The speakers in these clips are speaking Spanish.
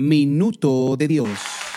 Minuto de Dios.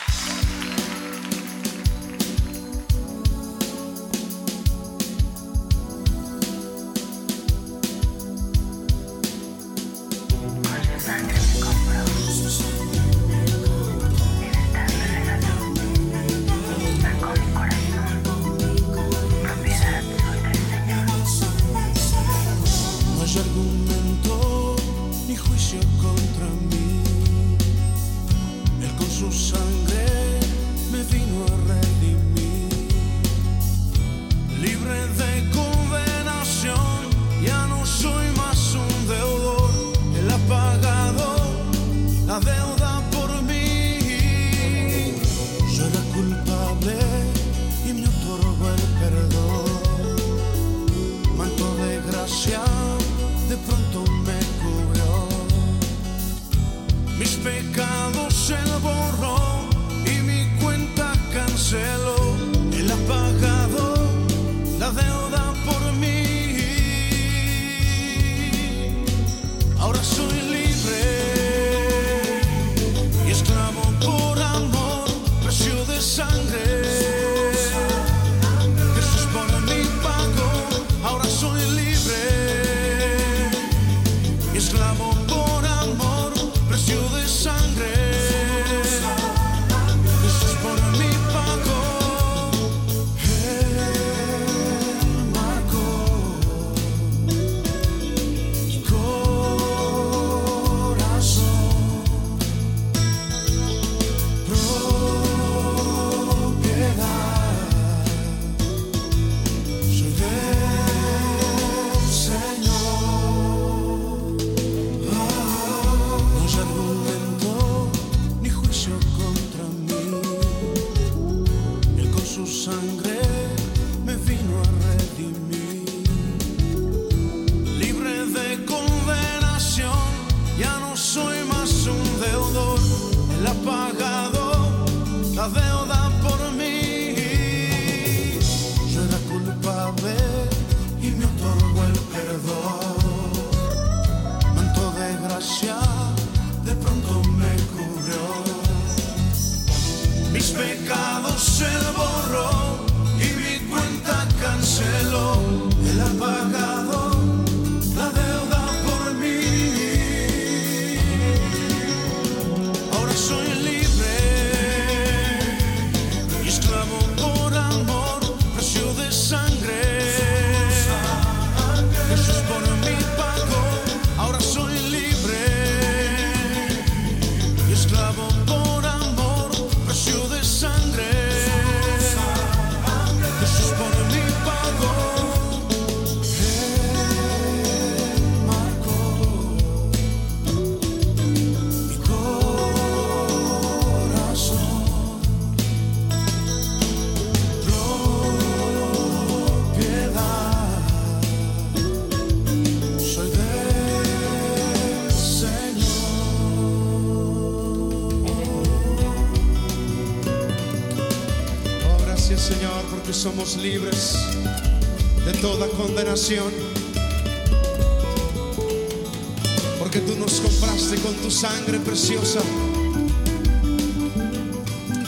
Porque tú nos compraste con tu sangre preciosa.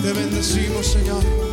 Te bendecimos, Señor.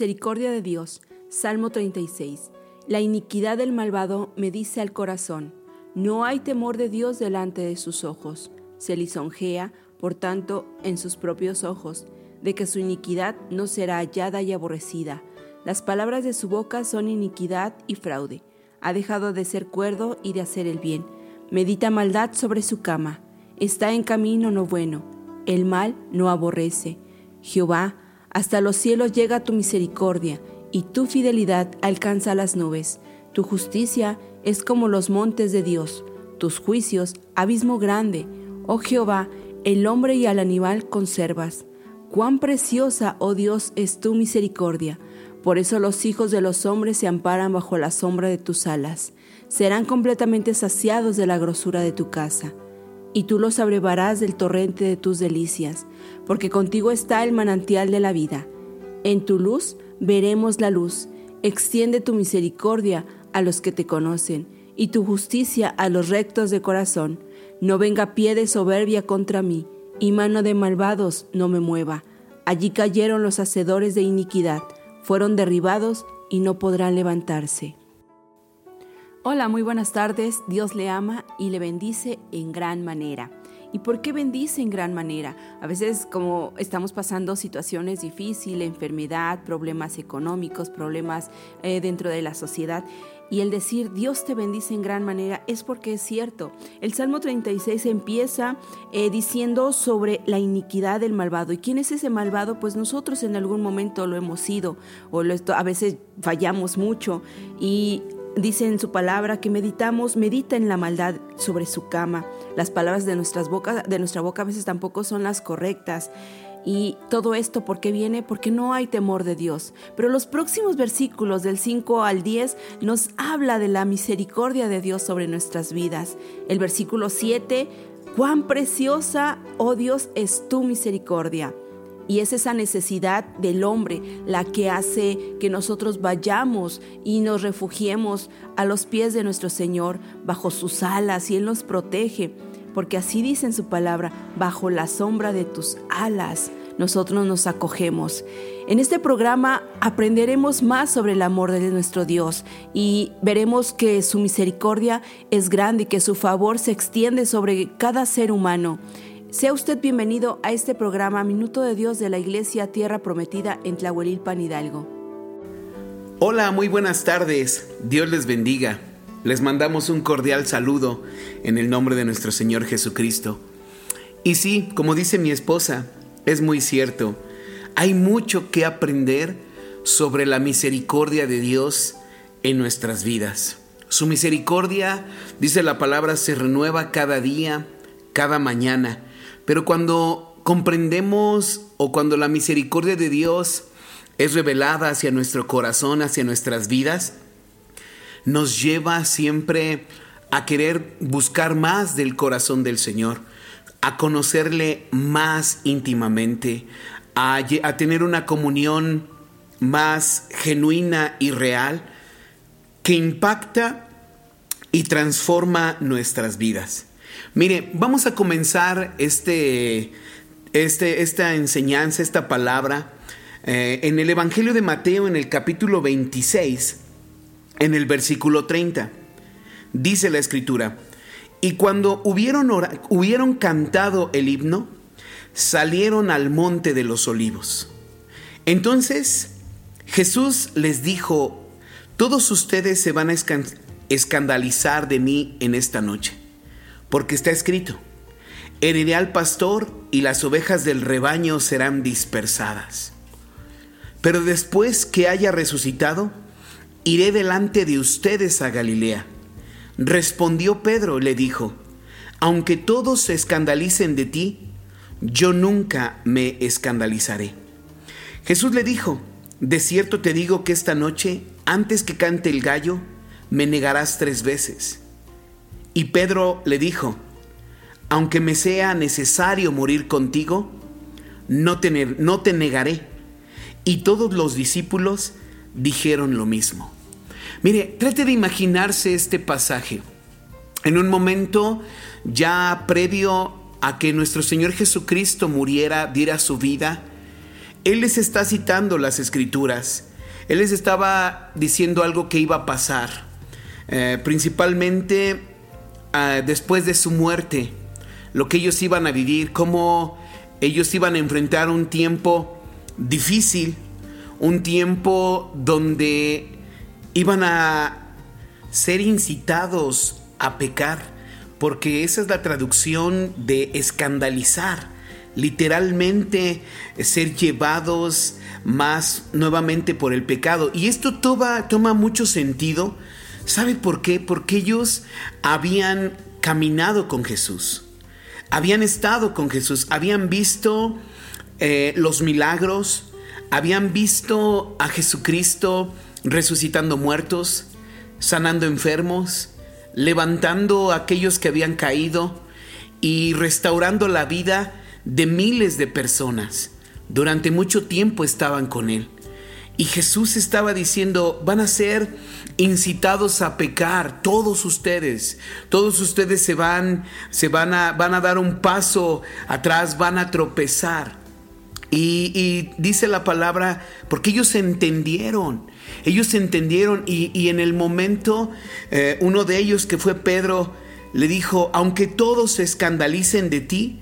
Misericordia de Dios. Salmo 36. La iniquidad del malvado me dice al corazón, no hay temor de Dios delante de sus ojos. Se lisonjea, por tanto, en sus propios ojos, de que su iniquidad no será hallada y aborrecida. Las palabras de su boca son iniquidad y fraude. Ha dejado de ser cuerdo y de hacer el bien. Medita maldad sobre su cama. Está en camino no bueno. El mal no aborrece. Jehová, hasta los cielos llega tu misericordia, y tu fidelidad alcanza las nubes. Tu justicia es como los montes de Dios, tus juicios, abismo grande. Oh Jehová, el hombre y al animal conservas. Cuán preciosa, oh Dios, es tu misericordia. Por eso los hijos de los hombres se amparan bajo la sombra de tus alas. Serán completamente saciados de la grosura de tu casa. Y tú los abrevarás del torrente de tus delicias, porque contigo está el manantial de la vida. En tu luz veremos la luz. Extiende tu misericordia a los que te conocen, y tu justicia a los rectos de corazón. No venga pie de soberbia contra mí, y mano de malvados no me mueva. Allí cayeron los hacedores de iniquidad, fueron derribados y no podrán levantarse. Hola, muy buenas tardes. Dios le ama y le bendice en gran manera. ¿Y por qué bendice en gran manera? A veces como estamos pasando situaciones difíciles, enfermedad, problemas económicos, problemas eh, dentro de la sociedad. Y el decir Dios te bendice en gran manera es porque es cierto. El Salmo 36 empieza eh, diciendo sobre la iniquidad del malvado. ¿Y quién es ese malvado? Pues nosotros en algún momento lo hemos sido o a veces fallamos mucho. Y Dice en su palabra que meditamos, medita en la maldad sobre su cama. Las palabras de, nuestras bocas, de nuestra boca a veces tampoco son las correctas. Y todo esto, ¿por qué viene? Porque no hay temor de Dios. Pero los próximos versículos del 5 al 10 nos habla de la misericordia de Dios sobre nuestras vidas. El versículo 7, cuán preciosa, oh Dios, es tu misericordia. Y es esa necesidad del hombre la que hace que nosotros vayamos y nos refugiemos a los pies de nuestro Señor, bajo sus alas, y Él nos protege. Porque así dice en su palabra, bajo la sombra de tus alas nosotros nos acogemos. En este programa aprenderemos más sobre el amor de nuestro Dios y veremos que su misericordia es grande y que su favor se extiende sobre cada ser humano. Sea usted bienvenido a este programa Minuto de Dios de la Iglesia Tierra Prometida en Tlahuelilpan Hidalgo. Hola, muy buenas tardes. Dios les bendiga. Les mandamos un cordial saludo en el nombre de nuestro Señor Jesucristo. Y sí, como dice mi esposa, es muy cierto. Hay mucho que aprender sobre la misericordia de Dios en nuestras vidas. Su misericordia, dice la palabra, se renueva cada día, cada mañana. Pero cuando comprendemos o cuando la misericordia de Dios es revelada hacia nuestro corazón, hacia nuestras vidas, nos lleva siempre a querer buscar más del corazón del Señor, a conocerle más íntimamente, a, tener una comunión más genuina y real que impacta y transforma nuestras vidas. Mire, vamos a comenzar este, este, esta enseñanza, esta palabra, eh, en el Evangelio de Mateo, en el capítulo 26, en el versículo 30. Dice la escritura, y cuando hubieron, hubieron cantado el himno, salieron al monte de los olivos. Entonces Jesús les dijo, todos ustedes se van a escandalizar de mí en esta noche porque está escrito, heriré al pastor y las ovejas del rebaño serán dispersadas. Pero después que haya resucitado, iré delante de ustedes a Galilea. Respondió Pedro, le dijo, aunque todos se escandalicen de ti, yo nunca me escandalizaré. Jesús le dijo, de cierto te digo que esta noche, antes que cante el gallo, me negarás tres veces. Y Pedro le dijo, aunque me sea necesario morir contigo, no te, no te negaré. Y todos los discípulos dijeron lo mismo. Mire, trate de imaginarse este pasaje. En un momento ya previo a que nuestro Señor Jesucristo muriera, diera su vida, Él les está citando las escrituras. Él les estaba diciendo algo que iba a pasar, eh, principalmente ah, después de su muerte, lo que ellos iban a vivir, cómo ellos iban a enfrentar un tiempo difícil, un tiempo donde iban a ser incitados a pecar, porque esa es la traducción de escandalizar, literalmente ser llevados más nuevamente por el pecado. Y esto toma, toma mucho sentido. ¿Sabe por qué? Porque ellos habían caminado con Jesús, habían estado con Jesús, habían visto eh, los milagros, habían visto a Jesucristo resucitando muertos, sanando enfermos, levantando a aquellos que habían caído y restaurando la vida de miles de personas. Durante mucho tiempo estaban con Él. Y Jesús estaba diciendo, van a ser incitados a pecar, todos ustedes, todos ustedes se van, se van a, van a dar un paso atrás, van a tropezar. Y, dice la palabra, porque ellos entendieron, ellos entendieron y, y en el momento, eh, uno de ellos que fue Pedro, le dijo, aunque todos se escandalicen de ti,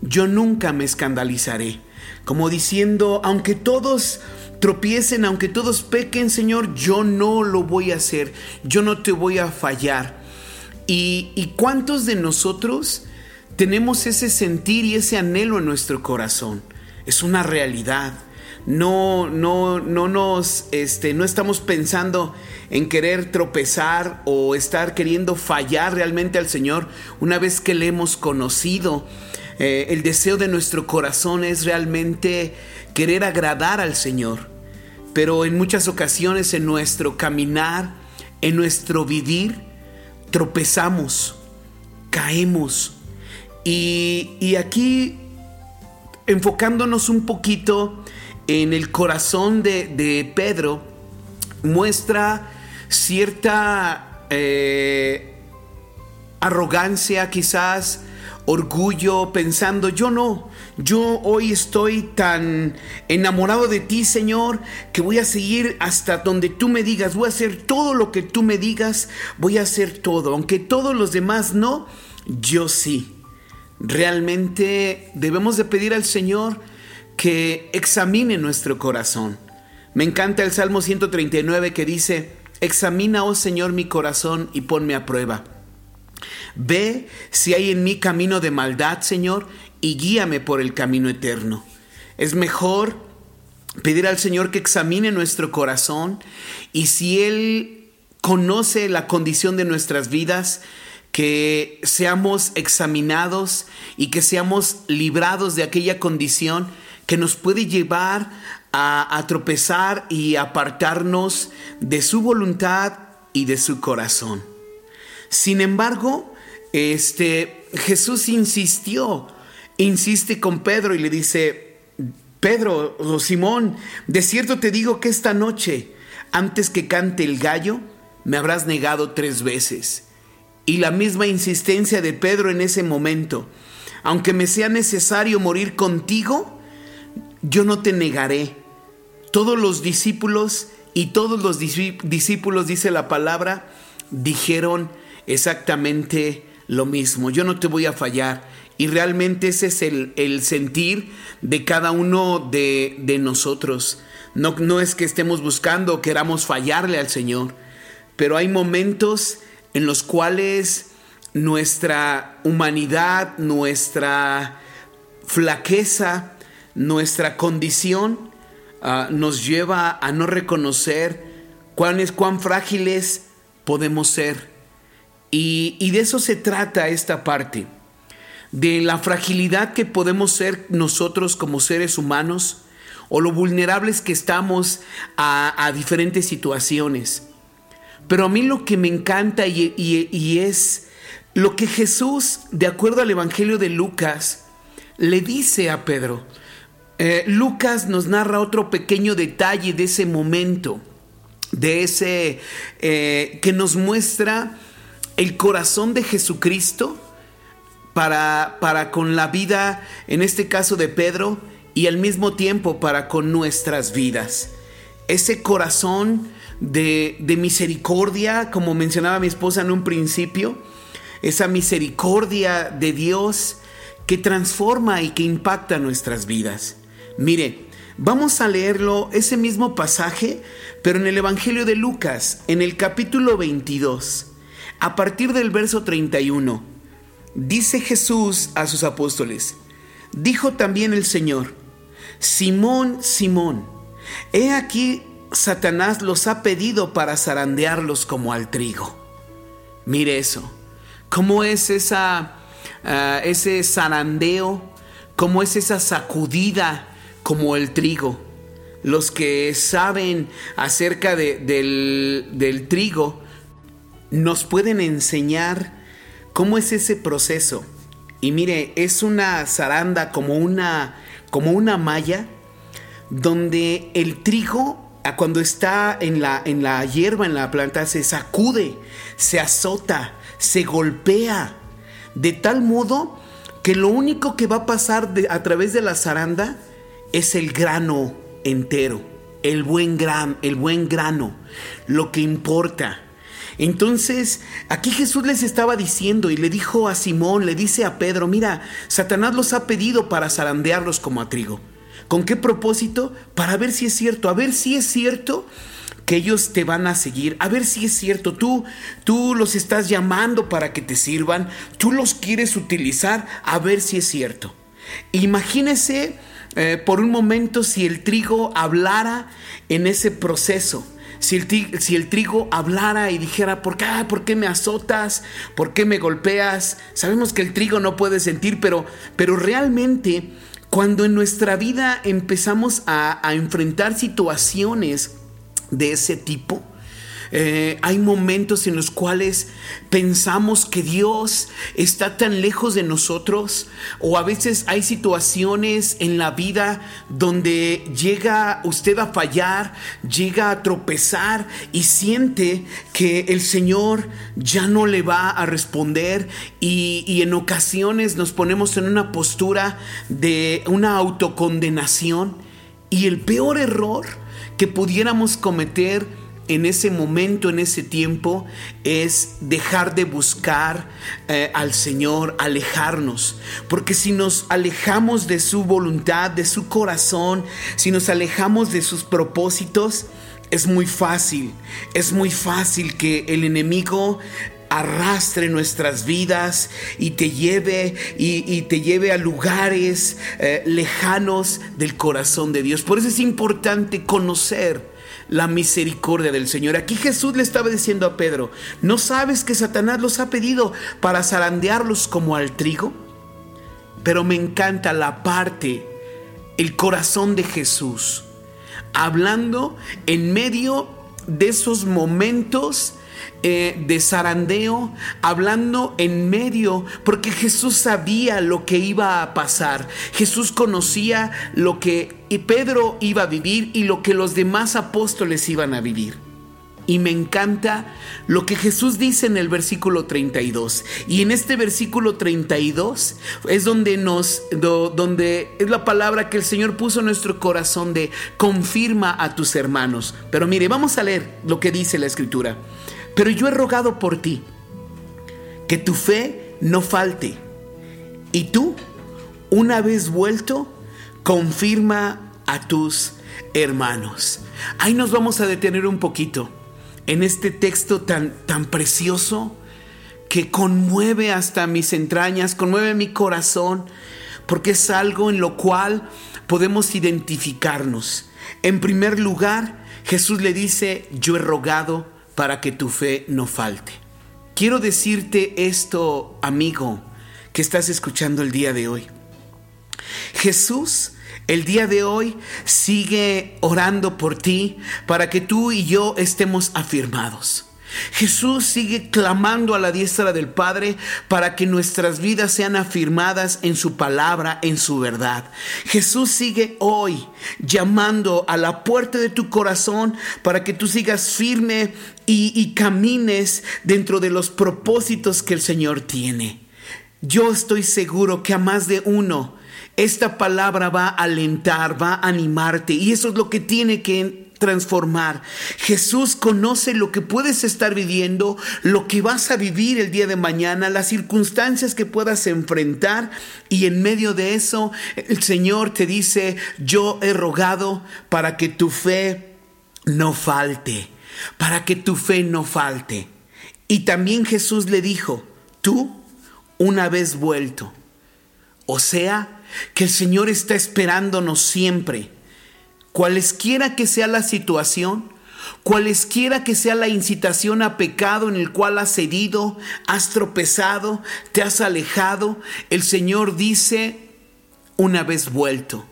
yo nunca me escandalizaré. Como diciendo, aunque todos tropiecen, aunque todos pequen, Señor, yo no lo voy a hacer, yo no te voy a fallar. ¿Y, y cuántos de nosotros tenemos ese sentir y ese anhelo en nuestro corazón? Es una realidad. No, no, no nos, este, no estamos pensando en querer tropezar o estar queriendo fallar realmente al Señor una vez que le hemos conocido. Eh, el deseo de nuestro corazón es realmente querer agradar al Señor. Pero en muchas ocasiones en nuestro caminar, en nuestro vivir, tropezamos, caemos. Y, y aquí, enfocándonos un poquito en el corazón de, de Pedro, muestra cierta eh, arrogancia quizás, orgullo, pensando, yo no, yo hoy estoy tan enamorado de ti, Señor, que voy a seguir hasta donde tú me digas, voy a hacer todo lo que tú me digas, voy a hacer todo, aunque todos los demás no, yo sí. Realmente debemos de pedir al Señor que examine nuestro corazón. Me encanta el Salmo 139 que dice, examina, oh Señor, mi corazón y ponme a prueba Ve si hay en mí camino de maldad, Señor, y guíame por el camino eterno. Es mejor pedir al Señor que examine nuestro corazón y si Él conoce la condición de nuestras vidas, que seamos examinados y que seamos librados de aquella condición que nos puede llevar a, a tropezar y apartarnos de su voluntad y de su corazón. Sin embargo, este, Jesús insistió, insiste con Pedro y le dice, Pedro o Simón, de cierto te digo que esta noche, antes que cante el gallo, me habrás negado tres veces. Y la misma insistencia de Pedro en ese momento, aunque me sea necesario morir contigo, yo no te negaré. Todos los discípulos y todos los discípulos, dice la palabra, dijeron exactamente lo mismo, yo no te voy a fallar. Y realmente ese es el, el sentir de cada uno de, de nosotros. No, no es que estemos buscando o queramos fallarle al Señor, pero hay momentos en los cuales nuestra humanidad, nuestra flaqueza, nuestra condición uh, nos lleva a no reconocer cuán, es, cuán frágiles podemos ser y, de eso se trata esta parte, de la fragilidad que podemos ser nosotros como seres humanos o lo vulnerables que estamos a, diferentes situaciones. Pero a mí lo que me encanta y, es lo que Jesús, de acuerdo al Evangelio de Lucas, le dice a Pedro. Eh, Lucas nos narra otro pequeño detalle de ese momento, de ese eh, que nos muestra el corazón de Jesucristo para, para con la vida, en este caso de Pedro, y al mismo tiempo para con nuestras vidas. Ese corazón de, de misericordia, como mencionaba mi esposa en un principio, esa misericordia de Dios que transforma y que impacta nuestras vidas. Mire, vamos a leerlo, ese mismo pasaje, pero en el Evangelio de Lucas, en el capítulo 22, a partir del verso 31. Dice Jesús a sus apóstoles, dijo también el Señor, Simón, Simón, he aquí Satanás los ha pedido para zarandearlos como al trigo. Mire eso, cómo es esa, ah, ese zarandeo, cómo es esa sacudida como el trigo. Los que saben acerca de- del, del trigo nos pueden enseñar cómo es ese proceso. Y mire, es una zaranda como una, como una malla donde el trigo cuando está en la, en la hierba, en la planta, se sacude, se azota, se golpea, de tal modo que lo único que va a pasar a través de la zaranda es el grano entero, el buen, gran, el buen grano, lo que importa. Entonces, aquí Jesús les estaba diciendo y le dijo a Simón, le dice a Pedro, mira, Satanás los ha pedido para zarandearlos como a trigo. ¿Con qué propósito? Para ver si es cierto, a ver si es cierto que ellos te van a seguir, a ver si es cierto, tú, tú los estás llamando para que te sirvan, tú los quieres utilizar, a ver si es cierto. Imagínese eh, por un momento si el trigo hablara en ese proceso. Si el, tri- si el trigo hablara y dijera, ¿por qué, ¿por qué me azotas? ¿Por qué me golpeas? Sabemos que el trigo no puede sentir, pero, pero realmente cuando en nuestra vida empezamos a, a enfrentar situaciones de ese tipo, eh, hay momentos en los cuales pensamos que Dios está tan lejos de nosotros o a veces hay situaciones en la vida donde llega usted a fallar, llega a tropezar y siente que el Señor ya no le va a responder y, y en ocasiones nos ponemos en una postura de una autocondenación y el peor error que pudiéramos cometer en ese momento, en ese tiempo, es dejar de buscar eh, al Señor, alejarnos. Porque si nos alejamos de su voluntad, de su corazón, si nos alejamos de sus propósitos, es muy fácil, es muy fácil que el enemigo arrastre nuestras vidas y te lleve y, te lleve a lugares eh, lejanos del corazón de Dios. Por eso es importante conocer la misericordia del Señor. Aquí Jesús le estaba diciendo a Pedro, ¿no sabes que Satanás los ha pedido para zarandearlos como al trigo? Pero me encanta la parte, el corazón de Jesús, hablando en medio de esos momentos eh, de zarandeo, hablando en medio, porque Jesús sabía lo que iba a pasar. Jesús conocía lo que Pedro iba a vivir y lo que los demás apóstoles iban a vivir. Y me encanta lo que Jesús dice en el versículo 32. Y en este versículo 32 es donde nos do- donde es la palabra que el Señor puso en nuestro corazón de confirma a tus hermanos. Pero mire, vamos a leer lo que dice la escritura. Pero yo he rogado por ti que tu fe no falte. Y tú, una vez vuelto, confirma a tus hermanos. Ahí nos vamos a detener un poquito en este texto tan, tan precioso que conmueve hasta mis entrañas, conmueve mi corazón, porque es algo en lo cual podemos identificarnos. En primer lugar, Jesús le dice, yo he rogado para que tu fe no falte. Quiero decirte esto, amigo, que estás escuchando el día de hoy. Jesús el día de hoy sigue orando por ti para que tú y yo estemos afirmados. Jesús sigue clamando a la diestra del Padre para que nuestras vidas sean afirmadas en su palabra, en su verdad. Jesús sigue hoy llamando a la puerta de tu corazón para que tú sigas firme y, camines dentro de los propósitos que el Señor tiene. Yo estoy seguro que a más de uno esta palabra va a alentar, va a animarte y eso es lo que tiene que transformar. Jesús conoce lo que puedes estar viviendo, lo que vas a vivir el día de mañana, las circunstancias que puedas enfrentar y en medio de eso el Señor te dice, yo he rogado para que tu fe no falte, para que tu fe no falte. Y también Jesús le dijo, tú una vez vuelto. O sea, que el Señor está esperándonos siempre. Cualesquiera que sea la situación, cualesquiera que sea la incitación a pecado en el cual has cedido, has tropezado, te has alejado, el Señor dice, una vez vuelto,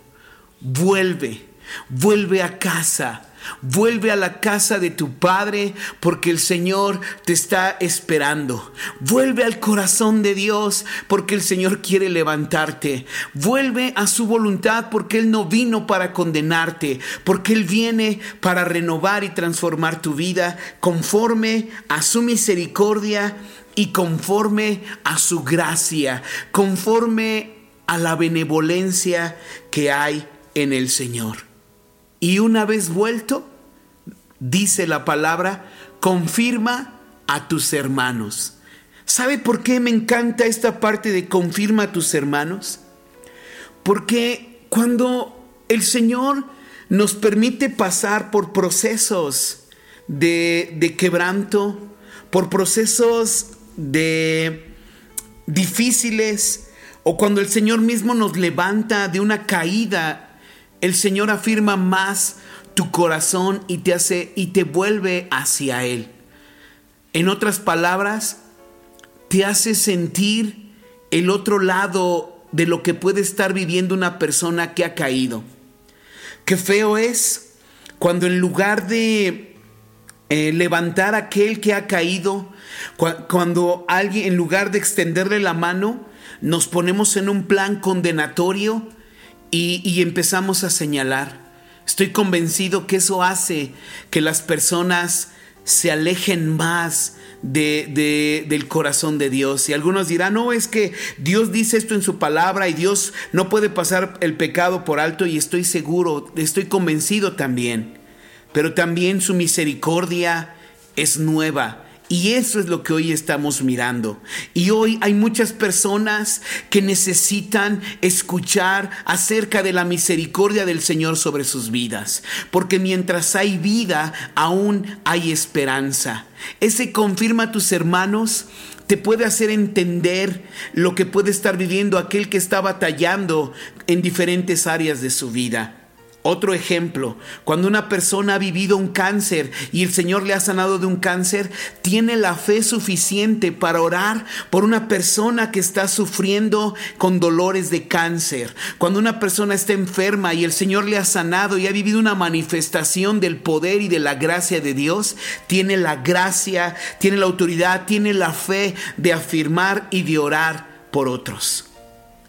vuelve, vuelve a casa, Vuelve a la casa de tu Padre porque el Señor te está esperando. Vuelve al corazón de Dios porque el Señor quiere levantarte. Vuelve a su voluntad porque Él no vino para condenarte, porque Él viene para renovar y transformar tu vida conforme a su misericordia y conforme a su gracia, conforme a la benevolencia que hay en el Señor. Y una vez vuelto, dice la palabra, confirma a tus hermanos. ¿Sabe por qué me encanta esta parte de confirma a tus hermanos? Porque cuando el Señor nos permite pasar por procesos de, de quebranto, por procesos de difíciles, o cuando el Señor mismo nos levanta de una caída el Señor afirma más tu corazón y te hace y te vuelve hacia él. En otras palabras, te hace sentir el otro lado de lo que puede estar viviendo una persona que ha caído. Qué feo es cuando en lugar de eh, levantar a aquel que ha caído, cuando alguien, en lugar de extenderle la mano, nos ponemos en un plan condenatorio y, empezamos a señalar. Estoy convencido que eso hace que las personas se alejen más de, del corazón de Dios. Y algunos dirán, no, es que Dios dice esto en su palabra y Dios no puede pasar el pecado por alto y estoy seguro, estoy convencido también. Pero también su misericordia es nueva y eso es lo que hoy estamos mirando. Y hoy hay muchas personas que necesitan escuchar acerca de la misericordia del Señor sobre sus vidas. Porque mientras hay vida, aún hay esperanza. Ese confirma a tus hermanos te puede hacer entender lo que puede estar viviendo aquel que está batallando en diferentes áreas de su vida. Otro ejemplo, cuando una persona ha vivido un cáncer y el Señor le ha sanado de un cáncer, tiene la fe suficiente para orar por una persona que está sufriendo con dolores de cáncer. Cuando una persona está enferma y el Señor le ha sanado y ha vivido una manifestación del poder y de la gracia de Dios, tiene la gracia, tiene la autoridad, tiene la fe de afirmar y de orar por otros.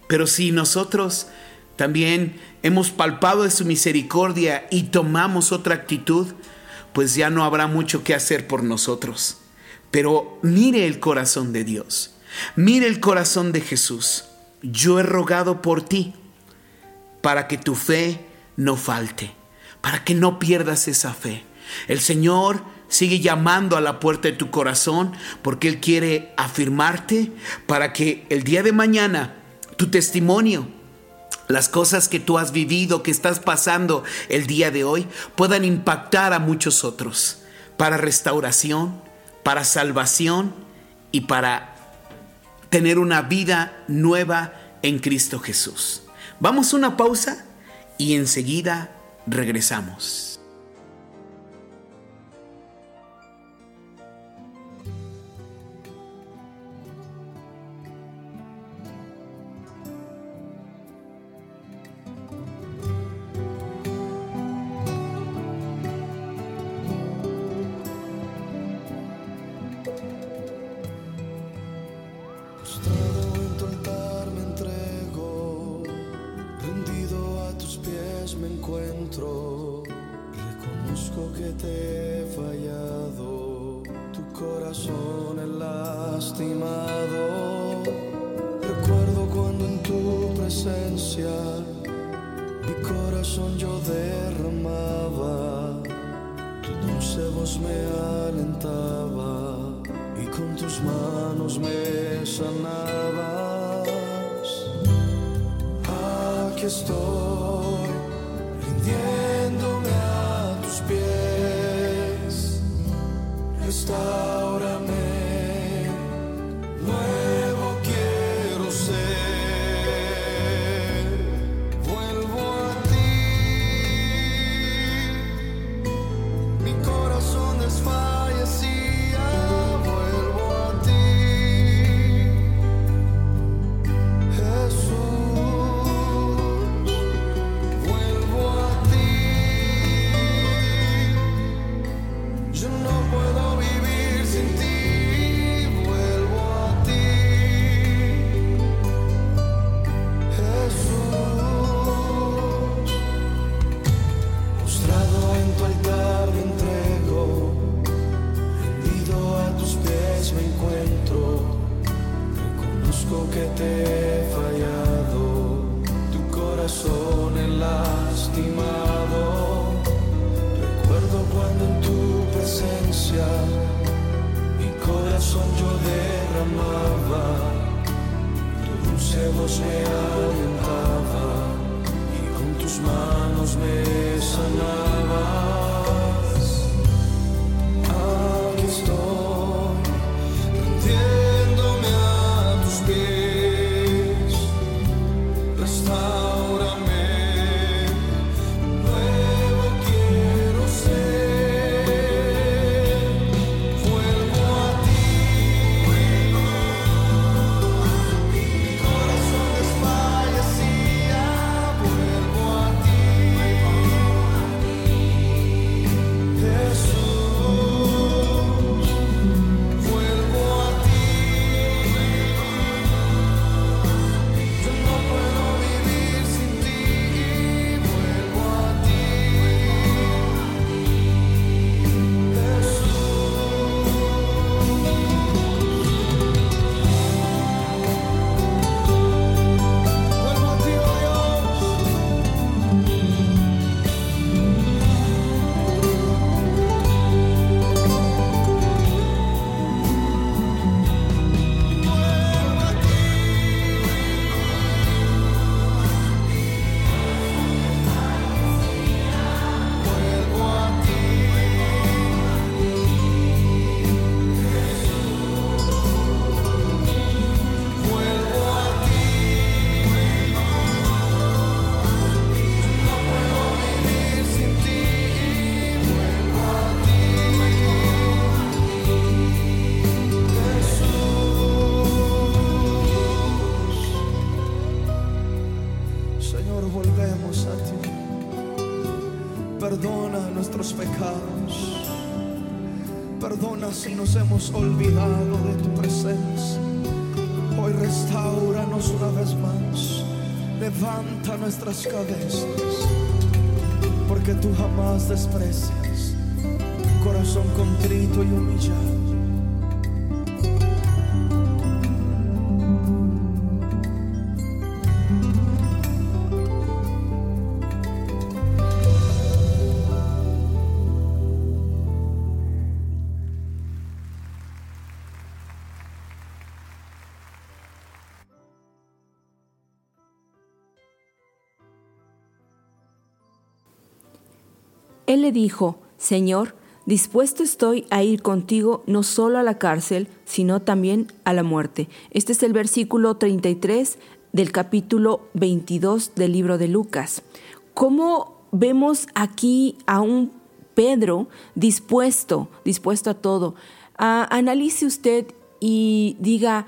Pero si nosotros también hemos palpado de su misericordia y tomamos otra actitud, pues ya no habrá mucho que hacer por nosotros. Pero mire el corazón de Dios, mire el corazón de Jesús. Yo he rogado por ti para que tu fe no falte, para que no pierdas esa fe. El Señor sigue llamando a la puerta de tu corazón porque Él quiere afirmarte para que el día de mañana tu testimonio las cosas que tú has vivido, que estás pasando el día de hoy, puedan impactar a muchos otros para restauración, para salvación y para tener una vida nueva en Cristo Jesús. Vamos a una pausa y enseguida regresamos. Manos me hemos olvidado de tu presencia. Hoy restauranos una vez más. Levanta nuestras cabezas. Porque tú jamás desprecias corazón contrito y humillado. Él le dijo, Señor, dispuesto estoy a ir contigo no solo a la cárcel, sino también a la muerte. Este es el versículo 33 del capítulo 22 del libro de Lucas. ¿Cómo vemos aquí a un Pedro dispuesto, dispuesto a todo? Ah, analice usted y diga,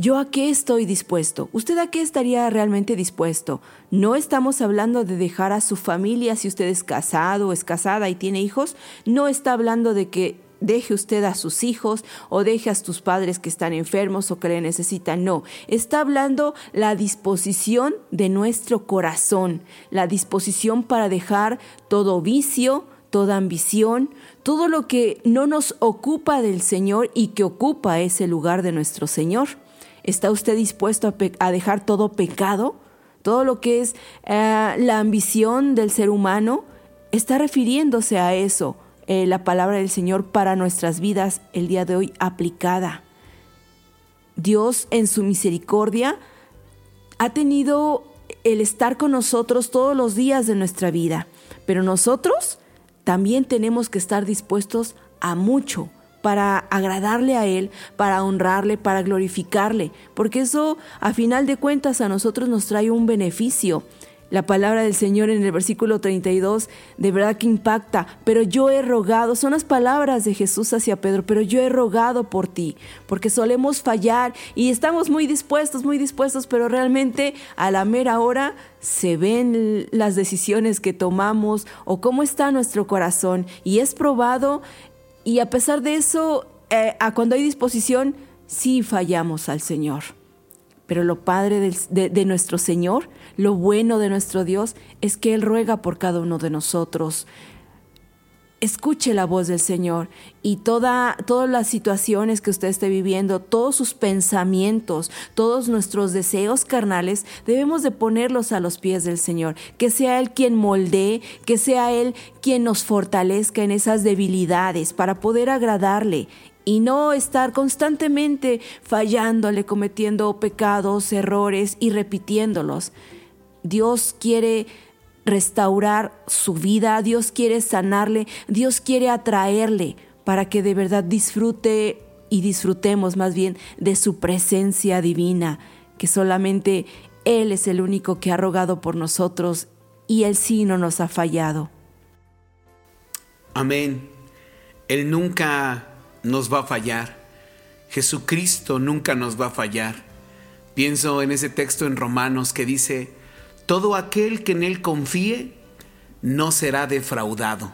¿Yo a qué estoy dispuesto? ¿Usted a qué estaría realmente dispuesto? No estamos hablando de dejar a su familia si usted es casado o es casada y tiene hijos. No está hablando de que deje usted a sus hijos o deje a sus padres que están enfermos o que le necesitan. No, está hablando la disposición de nuestro corazón, la disposición para dejar todo vicio, toda ambición, todo lo que no nos ocupa del Señor y que ocupa ese lugar de nuestro Señor. ¿Está usted dispuesto a, dejar todo pecado? todo lo que es eh, la ambición del ser humano, está refiriéndose a eso, eh, la palabra del Señor para nuestras vidas el día de hoy aplicada. Dios en su misericordia ha tenido el estar con nosotros todos los días de nuestra vida, pero nosotros también tenemos que estar dispuestos a mucho para agradarle a Él, para honrarle, para glorificarle, porque eso a final de cuentas a nosotros nos trae un beneficio. La palabra del Señor en el versículo 32 de verdad que impacta, pero yo he rogado, son las palabras de Jesús hacia Pedro, pero yo he rogado por ti, porque solemos fallar y estamos muy dispuestos, muy dispuestos, pero realmente a la mera hora se ven las decisiones que tomamos o cómo está nuestro corazón. Y es probado y a pesar de eso, eh, a cuando hay disposición, sí fallamos al Señor. Pero lo padre de nuestro Señor, lo bueno de nuestro Dios, es que Él ruega por cada uno de nosotros. Escuche la voz del Señor y toda, todas las situaciones que usted esté viviendo, todos sus pensamientos, todos nuestros deseos carnales, debemos de ponerlos a los pies del Señor. Que sea Él quien moldee, que sea Él quien nos fortalezca en esas debilidades para poder agradarle y no estar constantemente fallándole, cometiendo pecados, errores y repitiéndolos. Dios quiere restaurar su vida, Dios quiere sanarle, Dios quiere atraerle para que de verdad disfrute y disfrutemos más bien de su presencia divina, que solamente Él es el único que ha rogado por nosotros y Él sí no nos ha fallado. Amén. Él nunca nos va a fallar. Jesucristo nunca nos va a fallar. Pienso en ese texto en Romanos que dice, todo aquel que en Él confíe no será defraudado.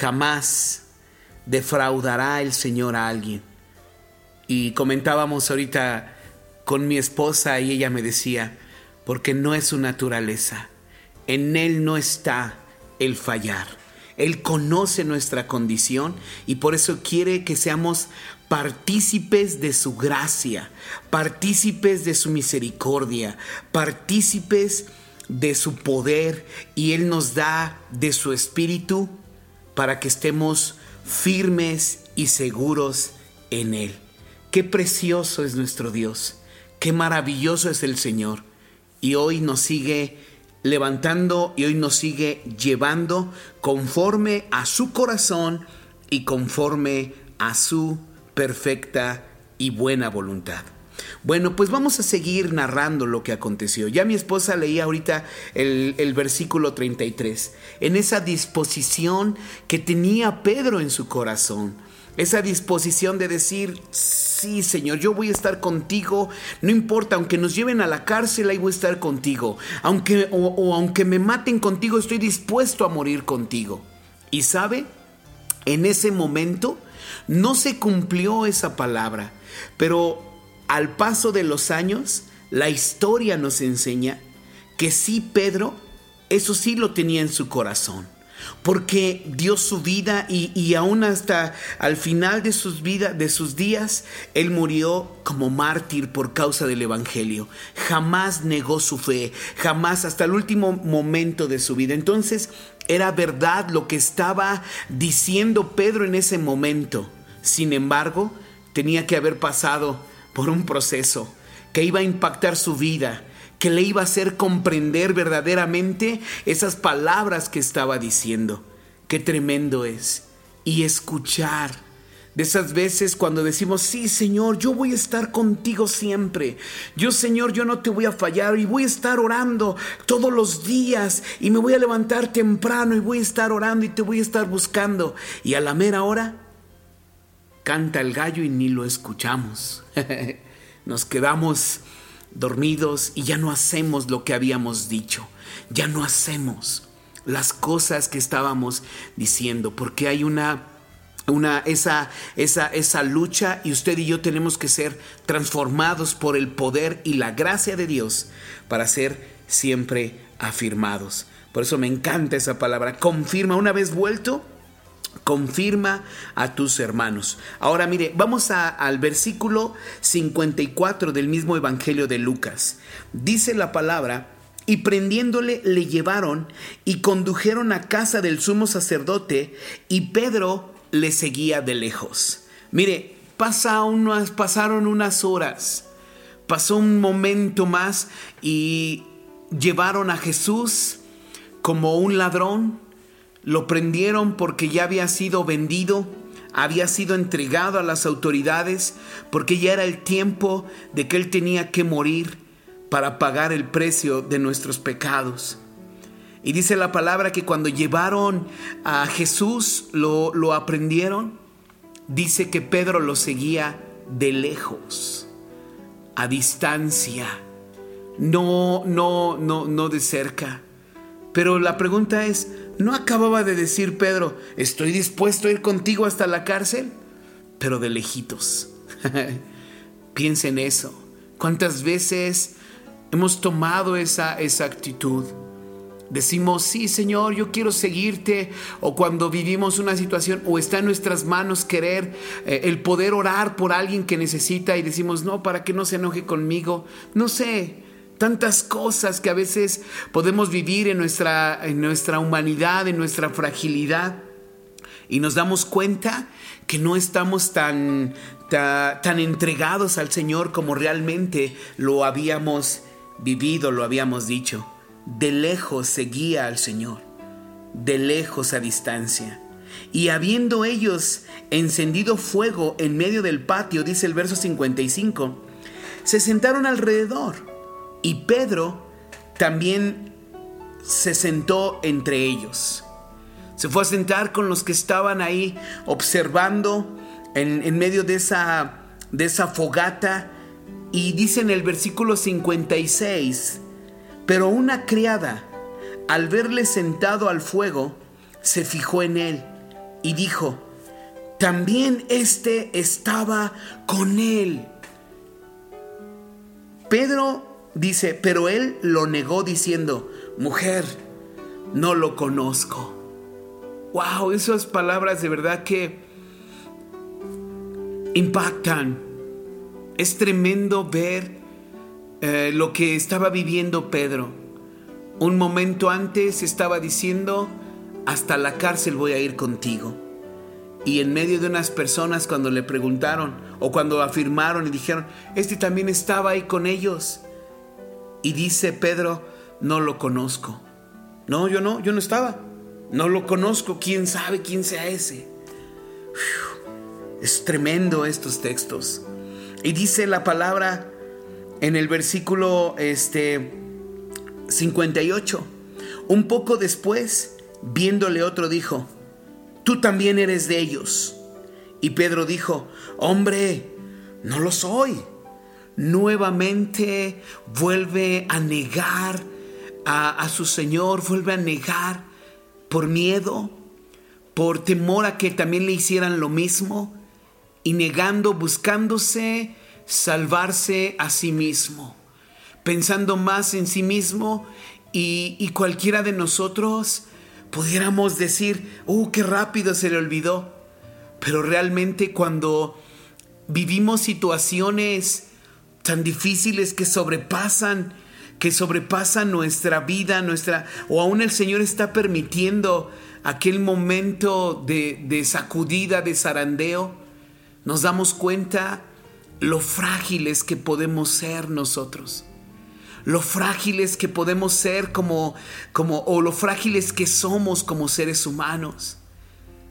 Jamás defraudará el Señor a alguien. Y comentábamos ahorita con mi esposa y ella me decía, porque no es su naturaleza. En Él no está el fallar. Él conoce nuestra condición y por eso quiere que seamos partícipes de su gracia, partícipes de su misericordia, partícipes de su poder y Él nos da de su espíritu para que estemos firmes y seguros en Él. Qué precioso es nuestro Dios, qué maravilloso es el Señor y hoy nos sigue levantando y hoy nos sigue llevando conforme a su corazón y conforme a su perfecta y buena voluntad. Bueno, pues vamos a seguir narrando lo que aconteció. Ya mi esposa leía ahorita el, el, versículo 33, en esa disposición que tenía Pedro en su corazón. Esa disposición de decir, sí Señor, yo voy a estar contigo, no importa, aunque nos lleven a la cárcel, ahí voy a estar contigo. Aunque, o, o aunque me maten contigo, estoy dispuesto a morir contigo. Y sabe, en ese momento no se cumplió esa palabra, pero al paso de los años, la historia nos enseña que sí Pedro, eso sí lo tenía en su corazón porque dio su vida y, y, aún hasta al final de sus de sus días, él murió como mártir por causa del evangelio. Jamás negó su fe, jamás hasta el último momento de su vida. Entonces, era verdad lo que estaba diciendo Pedro en ese momento. Sin embargo, tenía que haber pasado por un proceso que iba a impactar su vida, que le iba a hacer comprender verdaderamente esas palabras que estaba diciendo. Qué tremendo es. Y escuchar. De esas veces cuando decimos, sí Señor, yo voy a estar contigo siempre. Yo Señor, yo no te voy a fallar y voy a estar orando todos los días y me voy a levantar temprano y voy a estar orando y te voy a estar buscando. Y a la mera hora, canta el gallo y ni lo escuchamos. Nos quedamos dormidos y ya no hacemos lo que habíamos dicho, ya no hacemos las cosas que estábamos diciendo, porque hay una una esa esa esa lucha y usted y yo tenemos que ser transformados por el poder y la gracia de Dios para ser siempre afirmados. Por eso me encanta esa palabra, confirma una vez vuelto confirma a tus hermanos. Ahora mire, vamos a, al versículo 54 del mismo Evangelio de Lucas. Dice la palabra y prendiéndole le llevaron y condujeron a casa del sumo sacerdote y Pedro le seguía de lejos. Mire, unas, pasaron unas horas, pasó un momento más y llevaron a Jesús como un ladrón, lo prendieron porque ya había sido vendido, había sido entregado a las autoridades, porque ya era el tiempo de que él tenía que morir para pagar el precio de nuestros pecados. Y dice la palabra que cuando llevaron a Jesús, lo, lo aprendieron, dice que Pedro lo seguía de lejos, a distancia, no, no, no, no de cerca. Pero la pregunta es, ¿no acababa de decir Pedro, estoy dispuesto a ir contigo hasta la cárcel? Pero de lejitos. Piensa en eso. ¿Cuántas veces hemos tomado esa, esa actitud? Decimos, sí Señor, yo quiero seguirte. O cuando vivimos una situación o está en nuestras manos querer eh, el poder orar por alguien que necesita y decimos, no, para que no se enoje conmigo. No sé, tantas cosas que a veces podemos vivir en nuestra, en nuestra humanidad, en nuestra fragilidad. Y nos damos cuenta que no estamos tan, ta- tan entregados al Señor como realmente lo habíamos vivido, lo habíamos dicho. De lejos seguía al Señor, de lejos a distancia. Y habiendo ellos encendido fuego en medio del patio, dice el verso 55, se sentaron alrededor y Pedro también se sentó entre ellos. Se fue a sentar con los que estaban ahí observando en, en medio de esa, de esa fogata. Y dice en el versículo 56, pero una criada, al verle sentado al fuego, se fijó en él y dijo, también éste estaba con él. Pedro dice, pero él lo negó diciendo, mujer, no lo conozco. Wow, esas palabras de verdad que impactan. Es tremendo ver eh, lo que estaba viviendo Pedro. Un momento antes estaba diciendo, hasta la cárcel voy a ir contigo. Y en medio de unas personas cuando le preguntaron o cuando afirmaron y dijeron, este también estaba ahí con ellos. Y dice Pedro, no lo conozco. No, yo no, yo no estaba. No lo conozco, quién sabe quién sea ese. Es tremendo estos textos. Y dice la palabra en el versículo este 58. Un poco después, viéndole otro dijo, tú también eres de ellos. Y Pedro dijo, hombre, no lo soy. Nuevamente vuelve a negar a, su Señor, vuelve a negar por miedo, por temor a que también le hicieran lo mismo, y negando, buscándose salvarse a sí mismo, pensando más en sí mismo y, y cualquiera de nosotros pudiéramos decir, ¡uh, qué rápido se le olvidó! Pero realmente cuando vivimos situaciones tan difíciles que sobrepasan, que sobrepasan nuestra vida, nuestra, o aún el Señor está permitiendo aquel momento de, de sacudida, de zarandeo, nos damos cuenta lo frágiles que podemos ser nosotros. Lo frágiles que podemos ser como, como, o lo frágiles que somos como seres humanos.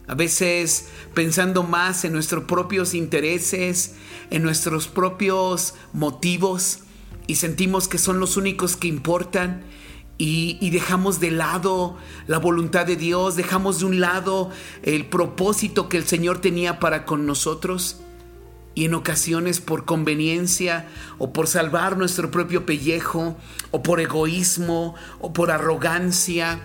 A veces pensando más en nuestros propios intereses, en nuestros propios motivos, y sentimos que son los únicos que importan, y, dejamos de lado la voluntad de Dios, dejamos de un lado el propósito que el Señor tenía para con nosotros. Y en ocasiones por conveniencia o por salvar nuestro propio pellejo o por egoísmo o por arrogancia.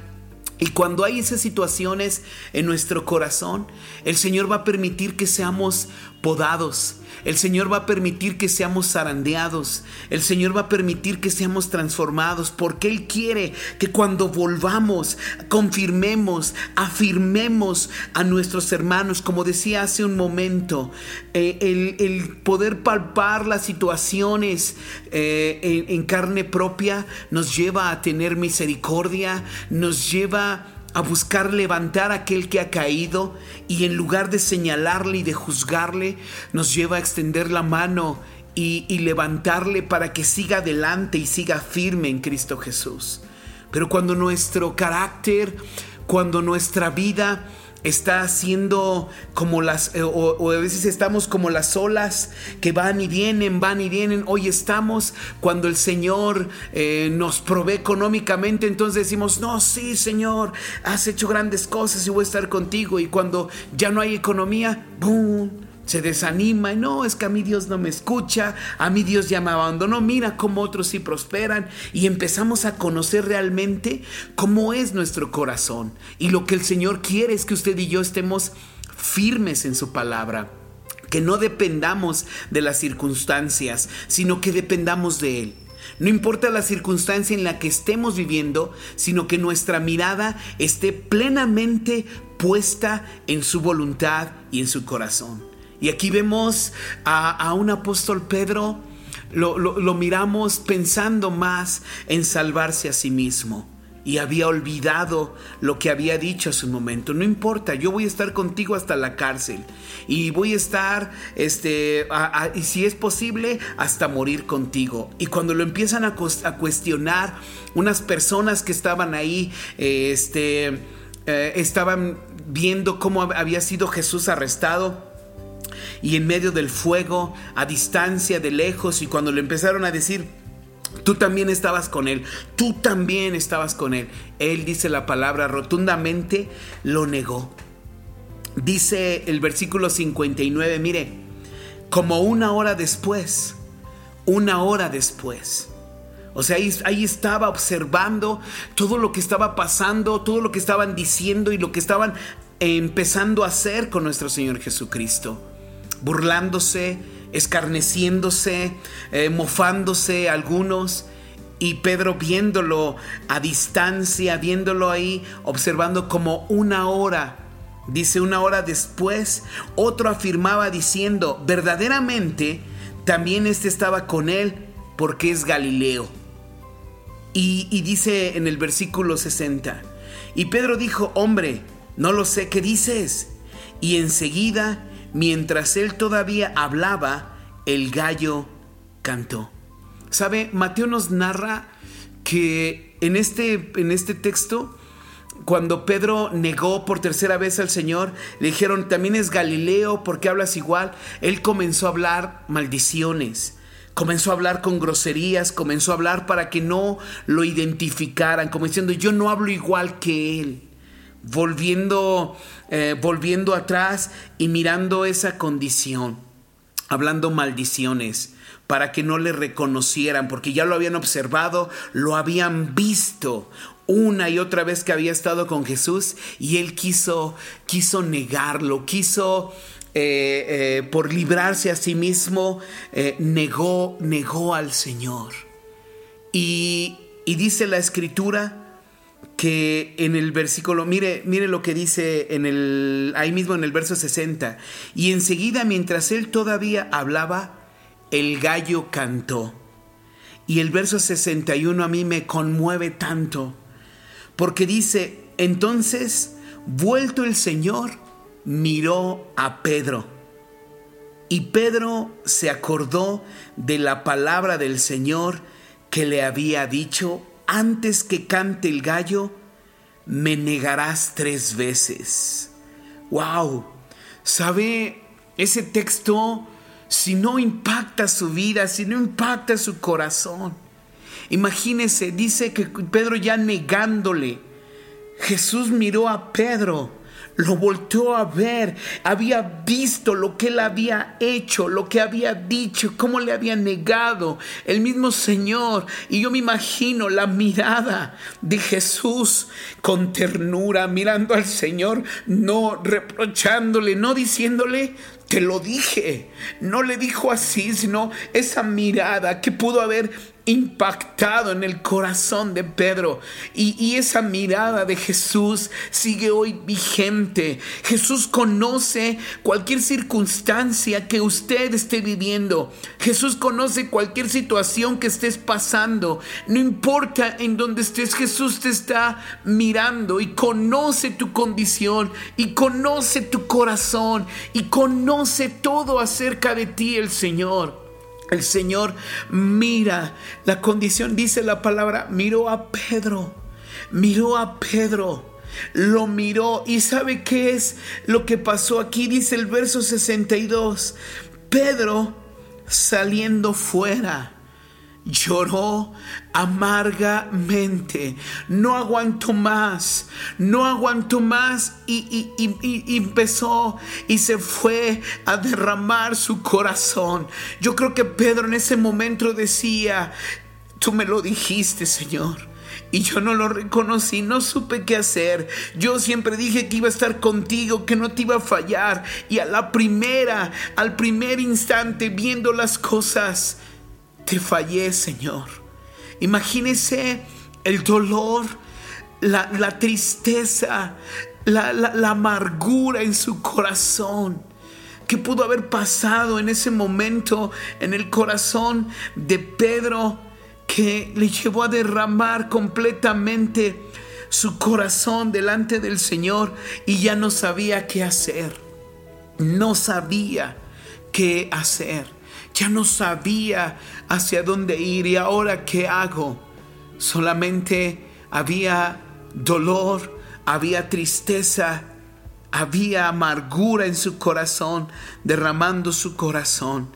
Y cuando hay esas situaciones en nuestro corazón, el Señor va a permitir que seamos podados. El Señor va a permitir que seamos zarandeados. El Señor va a permitir que seamos transformados porque Él quiere que cuando volvamos, confirmemos, afirmemos a nuestros hermanos, como decía hace un momento, eh, el, poder palpar las situaciones eh, en, en carne propia nos lleva a tener misericordia, nos lleva a buscar levantar a aquel que ha caído y en lugar de señalarle y de juzgarle, nos lleva a extender la mano y, y levantarle para que siga adelante y siga firme en Cristo Jesús. Pero cuando nuestro carácter, cuando nuestra vida está haciendo como las, eh, o, o, a veces estamos como las olas que van y vienen, van y vienen. Hoy estamos cuando el Señor eh, nos provee económicamente, entonces decimos, no, sí, Señor, has hecho grandes cosas y voy a estar contigo. Y cuando ya no hay economía, ¡boom! Se desanima, no, es que a mí Dios no me escucha, a mí Dios ya me abandonó, mira cómo otros sí prosperan y empezamos a conocer realmente cómo es nuestro corazón. Y lo que el Señor quiere es que usted y yo estemos firmes en su palabra, que no dependamos de las circunstancias, sino que dependamos de Él. No importa la circunstancia en la que estemos viviendo, sino que nuestra mirada esté plenamente puesta en su voluntad y en su corazón. Y aquí vemos a, un apóstol Pedro, lo, lo, miramos pensando más en salvarse a sí mismo. Y había olvidado lo que había dicho hace un momento. No importa, yo voy a estar contigo hasta la cárcel. Y voy a estar, este, y si es posible, hasta morir contigo. Y cuando lo empiezan a, a cuestionar unas personas que estaban ahí, eh, este, eh, estaban viendo cómo había sido Jesús arrestado y en medio del fuego, a distancia, de lejos, y cuando le empezaron a decir, tú también estabas con él, tú también estabas con él, él dice la palabra rotundamente, lo negó. Dice el versículo 59, mire, como una hora después, una hora después. O sea, ahí, ahí, estaba observando todo lo que estaba pasando, todo lo que estaban diciendo y lo que estaban empezando a hacer con nuestro Señor Jesucristo burlándose, escarneciéndose, eh, mofándose algunos. Y Pedro viéndolo a distancia, viéndolo ahí, observando como una hora, dice una hora después, otro afirmaba diciendo, verdaderamente, también este estaba con él porque es Galileo. Y, y dice en el versículo 60, y Pedro dijo, hombre, no lo sé, ¿qué dices? Y enseguida mientras él todavía hablaba, el gallo cantó. ¿Sabe? Mateo nos narra que en este, en este texto, cuando Pedro negó por tercera vez al Señor, le dijeron, también es Galileo, ¿por qué hablas igual? Él comenzó a hablar maldiciones. Comenzó a hablar con groserías, comenzó a hablar para que no lo identificaran, como diciendo, yo no hablo igual que él volviendo, eh, volviendo atrás y mirando esa condición, hablando maldiciones para que no le reconocieran, porque ya lo habían observado, lo habían visto una y otra vez que había estado con Jesús y él quiso, quiso negarlo, quiso eh, eh, por librarse a sí mismo, negó, negó al Señor. Y, y dice la escritura, que en el versículo, mire, mire lo que dice en el, ahí mismo en el verso 60, y enseguida mientras él todavía hablaba, el gallo cantó. Y el verso 61 a mí me conmueve tanto, porque dice, entonces, vuelto el Señor, miró a Pedro. Y Pedro se acordó de la palabra del Señor que le había dicho, antes que cante el gallo, me negarás tres veces. ¡Wow! ¿Sabe? Ese texto, si no impacta su vida, si no impacta su corazón. Imagínese, dice que Pedro ya negándole, Jesús miró a Pedro, lo volteó a ver, había visto lo que él había hecho, lo que había dicho, cómo le había negado el mismo Señor. Y yo me imagino la mirada de Jesús con ternura, mirando al Señor, no reprochándole, no diciéndole, te lo dije. No le dijo así, sino esa mirada que pudo haber impactado en el corazón de Pedro. Y, esa mirada de Jesús sigue hoy vigente. Jesús conoce cualquier circunstancia que usted esté viviendo. Jesús conoce cualquier situación que estés pasando. No importa en dónde estés, Jesús te está mirando y conoce tu condición y conoce tu corazón y conoce todo acerca de ti el Señor. El Señor mira la condición, dice la palabra, miró a Pedro, miró a Pedro, lo miró. Y sabe qué es lo que pasó aquí, dice el verso 62, Pedro saliendo fuera lloró amargamente, no aguantó más, no aguantó más y, y, y, y, empezó y se fue a derramar su corazón. Yo creo que Pedro en ese momento decía, tú me lo dijiste, Señor. Y yo no lo reconocí, no supe qué hacer. Yo siempre dije que iba a estar contigo, que no te iba a fallar. Y a la primera, al primer instante, viendo las cosas, te fallé, Señor. Imagínese el dolor, la, la tristeza, la, la, la amargura en su corazón. ¿Qué pudo haber pasado en ese momento en el corazón de Pedro que le llevó a derramar completamente su corazón delante del Señor y ya no sabía qué hacer? No sabía qué hacer. Ya no sabía hacia dónde ir y ahora qué hago. Solamente había dolor, había tristeza, había amargura en su corazón, derramando su corazón,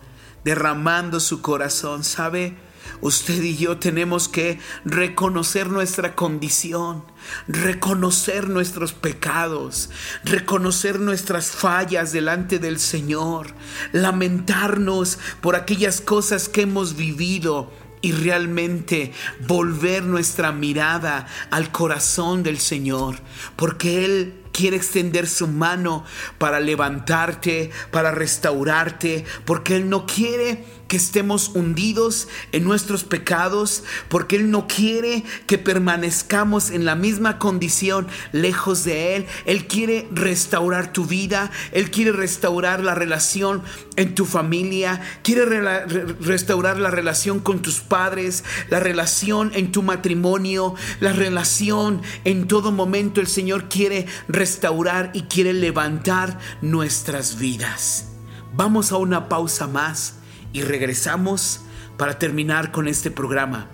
derramando su corazón. ¿Sabe? Usted y yo tenemos que reconocer nuestra condición, reconocer nuestros pecados, reconocer nuestras fallas delante del Señor, lamentarnos por aquellas cosas que hemos vivido y realmente volver nuestra mirada al corazón del Señor, porque Él quiere extender su mano para levantarte, para restaurarte, porque Él no quiere que estemos hundidos en nuestros pecados, porque Él no quiere que permanezcamos en la misma condición lejos de Él. Él quiere restaurar tu vida, Él quiere restaurar la relación en tu familia, quiere re restaurar la relación con tus padres, la relación en tu matrimonio, la relación en todo momento. El Señor quiere restaurar y quiere levantar nuestras vidas. Vamos a una pausa más y regresamos para terminar con este programa.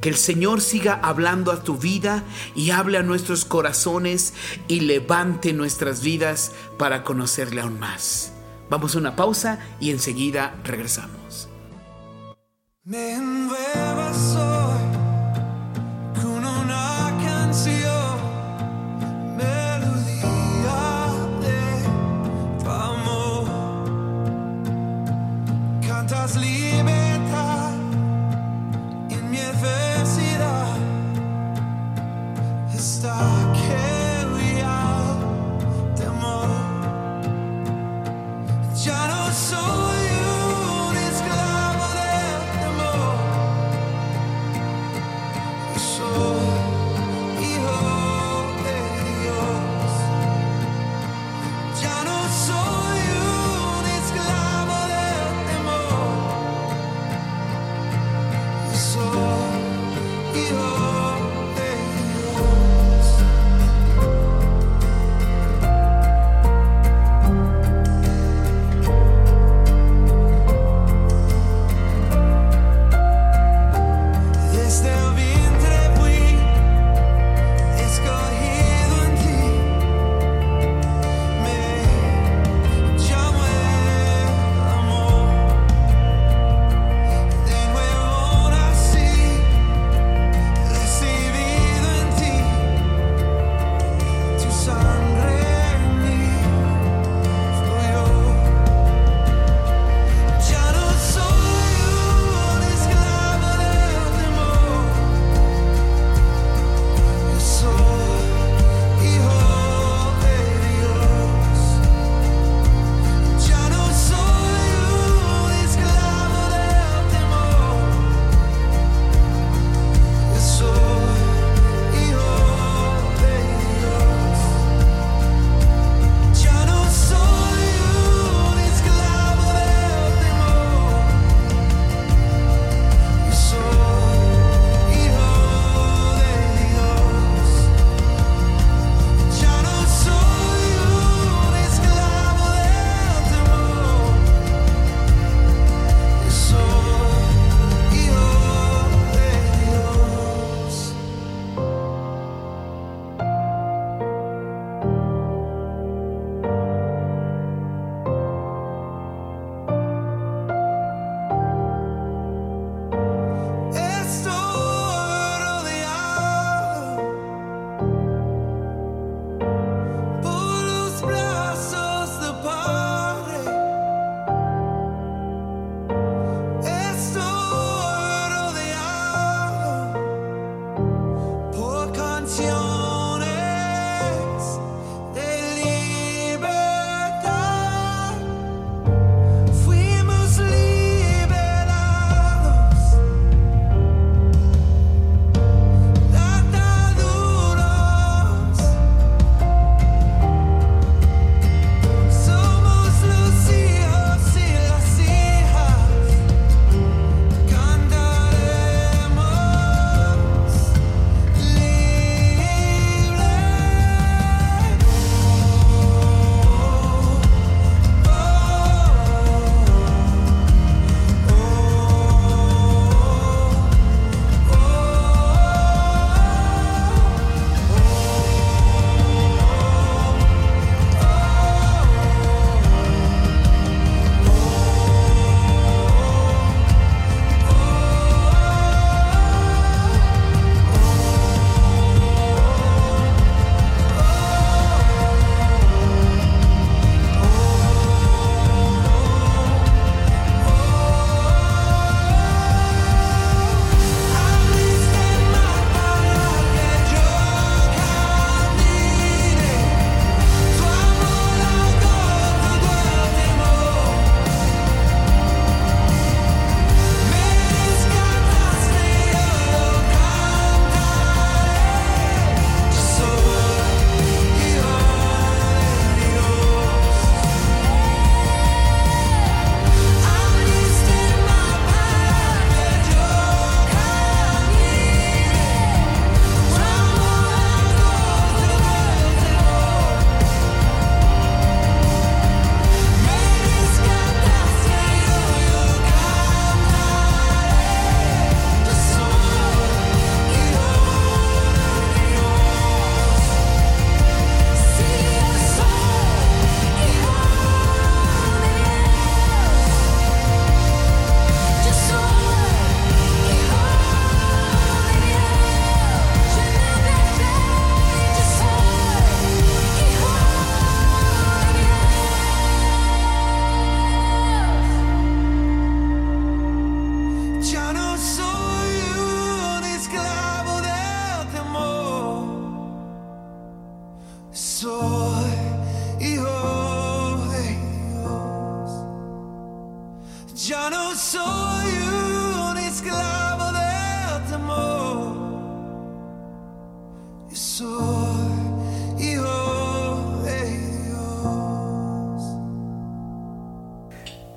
Que el Señor siga hablando a tu vida y hable a nuestros corazones y levante nuestras vidas para conocerle aún más. Vamos a una pausa y enseguida regresamos.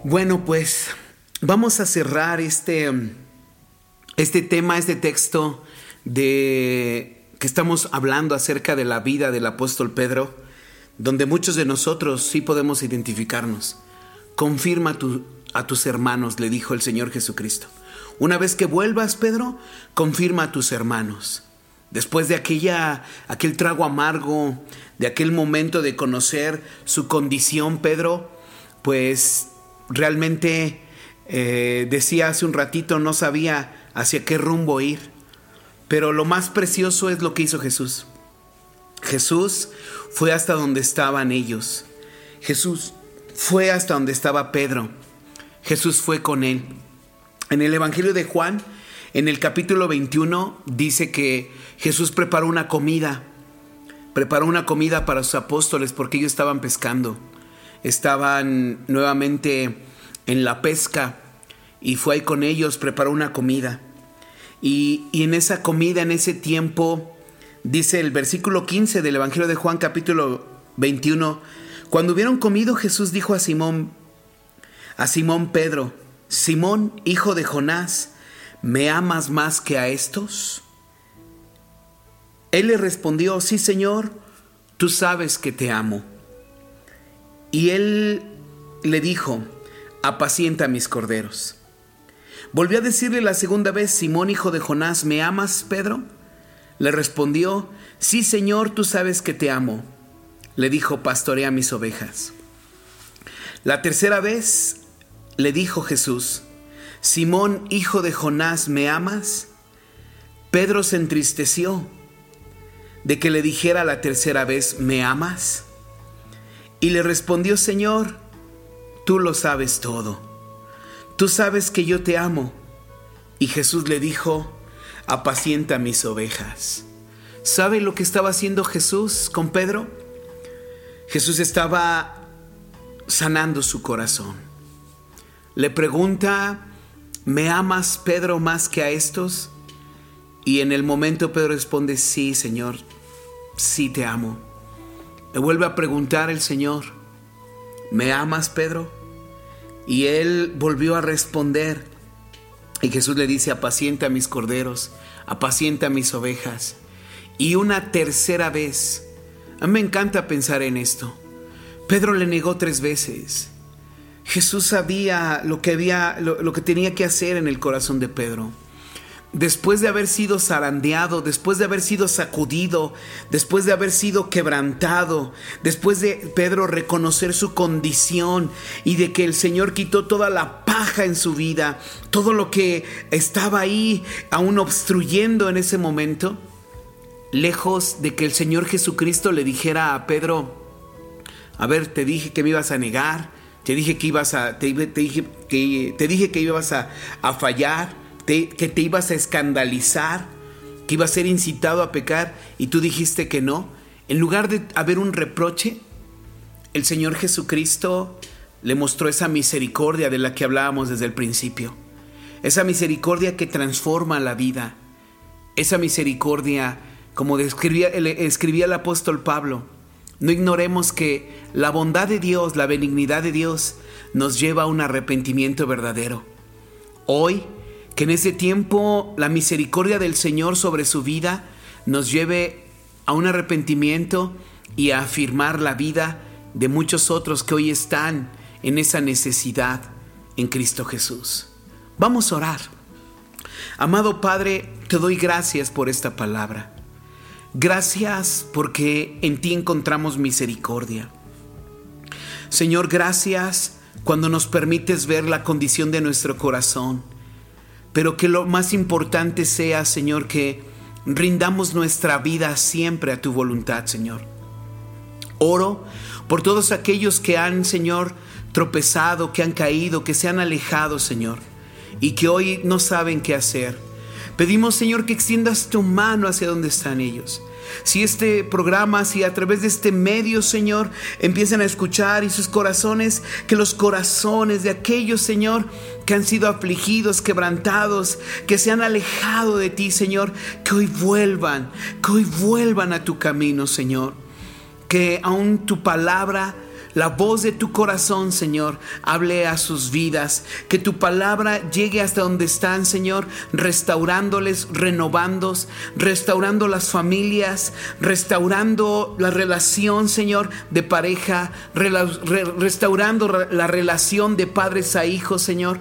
Bueno, pues vamos a cerrar este, este tema, este texto de que estamos hablando acerca de la vida del apóstol Pedro, donde muchos de nosotros sí podemos identificarnos. Confirma tu- a tus hermanos, le dijo el Señor Jesucristo. Una vez que vuelvas, Pedro, confirma a tus hermanos. Después de aquella, aquel trago amargo, de aquel momento de conocer su condición, Pedro, pues realmente eh, decía hace un ratito, no sabía hacia qué rumbo ir. Pero lo más precioso es lo que hizo Jesús. Jesús fue hasta donde estaban ellos. Jesús fue hasta donde estaba Pedro. Jesús fue con él. En el Evangelio de Juan, en el capítulo 21, dice que Jesús preparó una comida. Preparó una comida para sus apóstoles porque ellos estaban pescando. Estaban nuevamente en la pesca y fue ahí con ellos, preparó una comida. Y, y en esa comida, en ese tiempo, dice el versículo 15 del Evangelio de Juan capítulo 21, cuando hubieron comido Jesús dijo a Simón, a Simón Pedro, Simón, hijo de Jonás, ¿me amas más que a estos? Él le respondió, sí Señor, tú sabes que te amo. Y él le dijo, apacienta mis corderos. Volvió a decirle la segunda vez, Simón, hijo de Jonás, ¿me amas, Pedro? Le respondió, sí, Señor, tú sabes que te amo. Le dijo, pastorea mis ovejas. La tercera vez le dijo Jesús, Simón, hijo de Jonás, ¿me amas? Pedro se entristeció de que le dijera la tercera vez, ¿me amas? Y le respondió, Señor, tú lo sabes todo. Tú sabes que yo te amo. Y Jesús le dijo, apacienta mis ovejas. ¿Sabe lo que estaba haciendo Jesús con Pedro? Jesús estaba sanando su corazón. Le pregunta, ¿me amas Pedro más que a estos? Y en el momento Pedro responde, sí, Señor, sí te amo. Le vuelve a preguntar el Señor, ¿me amas Pedro? Y él volvió a responder. Y Jesús le dice, apacienta mis corderos, apacienta mis ovejas. Y una tercera vez, me encanta pensar en esto. Pedro le negó tres veces. Jesús sabía lo que, había, lo que tenía que hacer en el corazón de Pedro después de haber sido zarandeado, después de haber sido sacudido, después de haber sido quebrantado, después de Pedro reconocer su condición y de que el Señor quitó toda la paja en su vida, todo lo que estaba ahí aún obstruyendo en ese momento, lejos de que el Señor Jesucristo le dijera a Pedro, a ver, te dije que me ibas a negar, te dije que ibas a, te, dije que, te dije que ibas a fallar, que te ibas a escandalizar, que ibas a ser incitado a pecar y tú dijiste que no. En lugar de haber un reproche, el Señor Jesucristo le mostró esa misericordia de la que hablábamos desde el principio. Esa misericordia que transforma la vida. Esa misericordia, como describía, escribía el apóstol Pablo, no ignoremos que la bondad de Dios, la benignidad de Dios, nos lleva a un arrepentimiento verdadero. Hoy, que en ese tiempo la misericordia del Señor sobre su vida nos lleve a un arrepentimiento y a afirmar la vida de muchos otros que hoy están en esa necesidad en Cristo Jesús. Vamos a orar. Amado Padre, te doy gracias por esta palabra. Gracias porque en ti encontramos misericordia. Señor, gracias cuando nos permites ver la condición de nuestro corazón. Pero que lo más importante sea, Señor, que rindamos nuestra vida siempre a tu voluntad, Señor. Oro por todos aquellos que han, Señor, tropezado, que han caído, que se han alejado, Señor, y que hoy no saben qué hacer. Pedimos, Señor, que extiendas tu mano hacia donde están ellos. Si este programa, si a través de este medio, Señor, empiezan a escuchar y sus corazones, que los corazones de aquellos, Señor, que han sido afligidos, quebrantados, que se han alejado de ti, Señor, que hoy vuelvan, que hoy vuelvan a tu camino, Señor. Que aún tu palabra la voz de tu corazón, Señor, hable a sus vidas. Que tu palabra llegue hasta donde están, Señor, restaurándoles, renovándolos, restaurando las familias, restaurando la relación, Señor, de pareja, restaurando re- la relación de padres a hijos, Señor.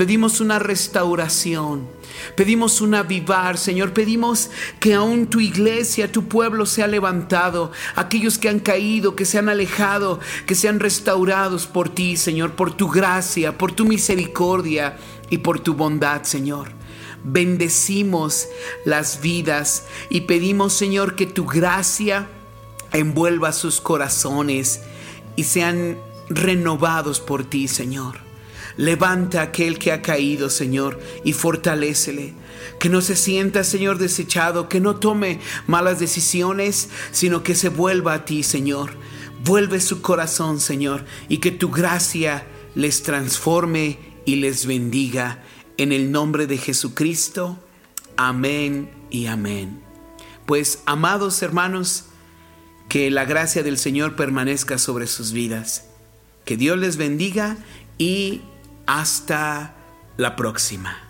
Pedimos una restauración. Pedimos un avivar, Señor. Pedimos que aún tu iglesia, tu pueblo sea levantado. Aquellos que han caído, que se han alejado, que sean restaurados por ti, Señor, por tu gracia, por tu misericordia y por tu bondad, Señor. Bendecimos las vidas y pedimos, Señor, que tu gracia envuelva sus corazones y sean renovados por ti, Señor. Levanta a aquel que ha caído, Señor, y fortalécele. Que no se sienta, Señor, desechado, que no tome malas decisiones, sino que se vuelva a ti, Señor. Vuelve su corazón, Señor, y que tu gracia les transforme y les bendiga. En el nombre de Jesucristo. Amén y amén. Pues, amados hermanos, que la gracia del Señor permanezca sobre sus vidas. Que Dios les bendiga y hasta la próxima.